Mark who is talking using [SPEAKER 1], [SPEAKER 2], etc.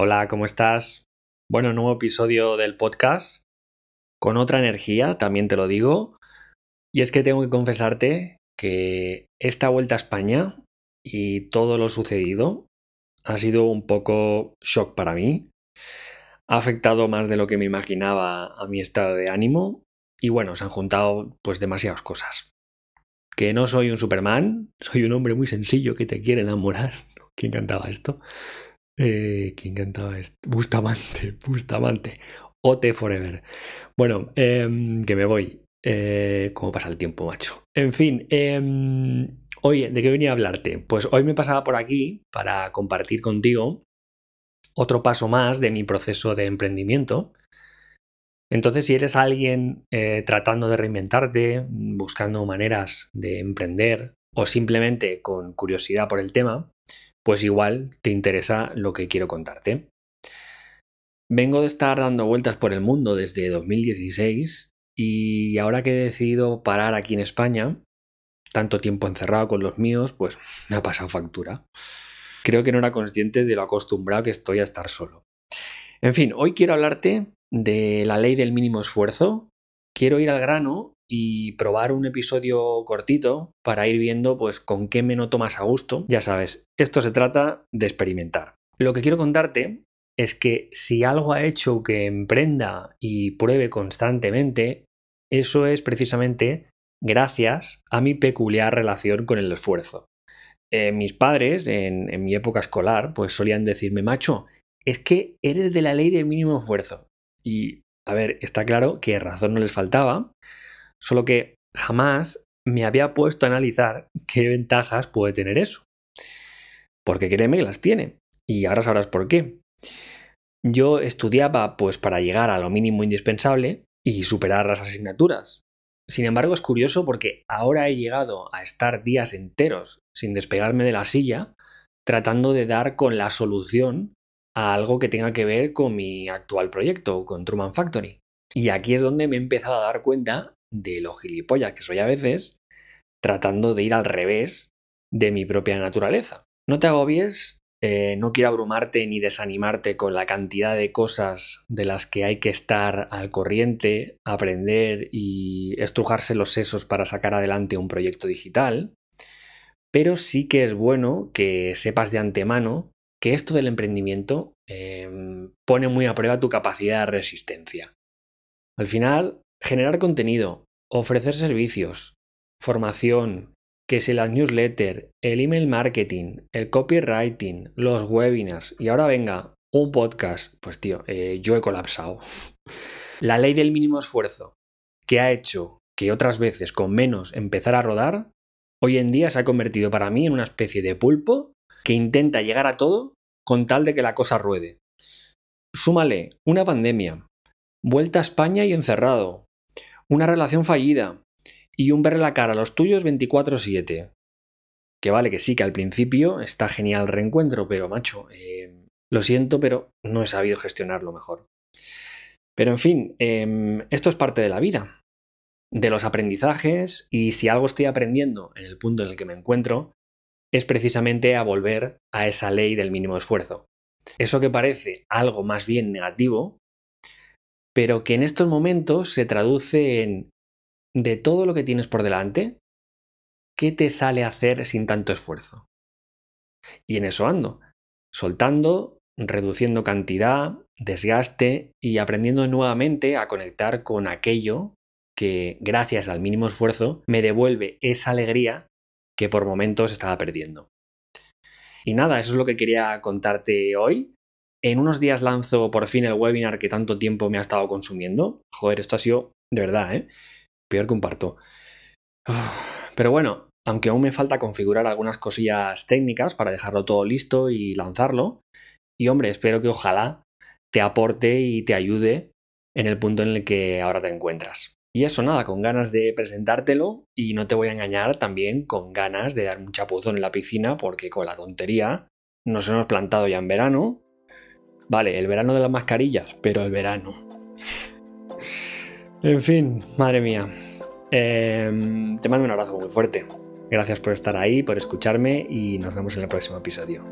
[SPEAKER 1] Hola, ¿cómo estás? Bueno, nuevo episodio del podcast con otra energía, también te lo digo. Y es que tengo que confesarte que esta vuelta a España y todo lo sucedido ha sido un poco shock para mí. Ha afectado más de lo que me imaginaba a mi estado de ánimo y bueno, se han juntado pues demasiadas cosas. Que no soy un Superman, soy un hombre muy sencillo que te quiere enamorar. ¿Quién cantaba esto? Eh, ¿Quién cantaba esto? Bustamante, Bustamante. OT Forever. Bueno, em, que me voy. Eh, ¿Cómo pasa el tiempo, macho? En fin, eh, oye, ¿de qué venía a hablarte? Pues hoy me pasaba por aquí para compartir contigo otro paso más de mi proceso de emprendimiento. Entonces, si eres alguien eh, tratando de reinventarte, buscando maneras de emprender o simplemente con curiosidad por el tema, pues igual te interesa lo que quiero contarte. Vengo de estar dando vueltas por el mundo desde 2016 y ahora que he decidido parar aquí en España, tanto tiempo encerrado con los míos, pues me ha pasado factura. Creo que no era consciente de lo acostumbrado que estoy a estar solo. En fin, hoy quiero hablarte de la ley del mínimo esfuerzo. Quiero ir al grano y probar un episodio cortito para ir viendo pues con qué me noto más a gusto. Ya sabes, esto se trata de experimentar. Lo que quiero contarte es que si algo ha hecho que emprenda y pruebe constantemente, eso es precisamente gracias a mi peculiar relación con el esfuerzo. Eh, mis padres, en, en mi época escolar, pues solían decirme, macho, es que eres de la ley del mínimo esfuerzo. Y, a ver, está claro que razón no les faltaba, Solo que jamás me había puesto a analizar qué ventajas puede tener eso. Porque créeme que las tiene. Y ahora sabrás por qué. Yo estudiaba pues para llegar a lo mínimo indispensable y superar las asignaturas. Sin embargo, es curioso porque ahora he llegado a estar días enteros sin despegarme de la silla tratando de dar con la solución a algo que tenga que ver con mi actual proyecto, con Truman Factory. Y aquí es donde me he empezado a dar cuenta de lo gilipollas que soy a veces, tratando de ir al revés de mi propia naturaleza. No te agobies, eh, no quiero abrumarte ni desanimarte con la cantidad de cosas de las que hay que estar al corriente, aprender y estrujarse los sesos para sacar adelante un proyecto digital, pero sí que es bueno que sepas de antemano que esto del emprendimiento em, pone muy a prueba tu capacidad de resistencia. Al final, Generar contenido, ofrecer servicios, formación, que si las newsletters, el email marketing, el copywriting, los webinars y ahora venga un podcast, pues tío, eh, yo he colapsado. La ley del mínimo esfuerzo, que ha hecho que otras veces con menos empezar a rodar, hoy en día se ha convertido para mí en una especie de pulpo que intenta llegar a todo con tal de que la cosa ruede. Súmale una pandemia, vuelta a España y encerrado, una relación fallida y un verle la cara a los tuyos 24/7. Que vale que sí, que al principio está genial el reencuentro, pero macho, eh, lo siento, pero no he sabido gestionarlo mejor. Pero en fin, em, esto es parte de la vida, de los aprendizajes, y si algo estoy aprendiendo en el punto en el que me encuentro, es precisamente a volver a esa ley del mínimo esfuerzo. Eso que parece algo más bien negativo, pero que en estos momentos se traduce en de todo lo que tienes por delante, ¿qué te sale hacer sin tanto esfuerzo? Y en eso ando, soltando, reduciendo cantidad, desgaste y aprendiendo nuevamente a conectar con aquello que, gracias al mínimo esfuerzo, me devuelve esa alegría que por momentos estaba perdiendo. Y nada, eso es lo que quería contarte hoy. En unos días lanzo por fin el webinar que tanto tiempo me ha estado consumiendo. Joder, esto ha sido de verdad, ¿eh? Peor que un parto. Pero bueno, aunque aún me falta configurar algunas cosillas técnicas para dejarlo todo listo y lanzarlo. Y hombre, espero que ojalá te aporte y te ayude en el punto en el que ahora te encuentras. Y eso nada, con ganas de presentártelo y no te voy a engañar también con ganas de dar un chapuzón en la piscina porque con la tontería nos hemos plantado ya en verano Vale, el verano de las mascarillas, pero el verano. en fin, madre mía. Em, te mando un abrazo muy fuerte. Gracias por estar ahí, por escucharme y nos vemos en el próximo episodio.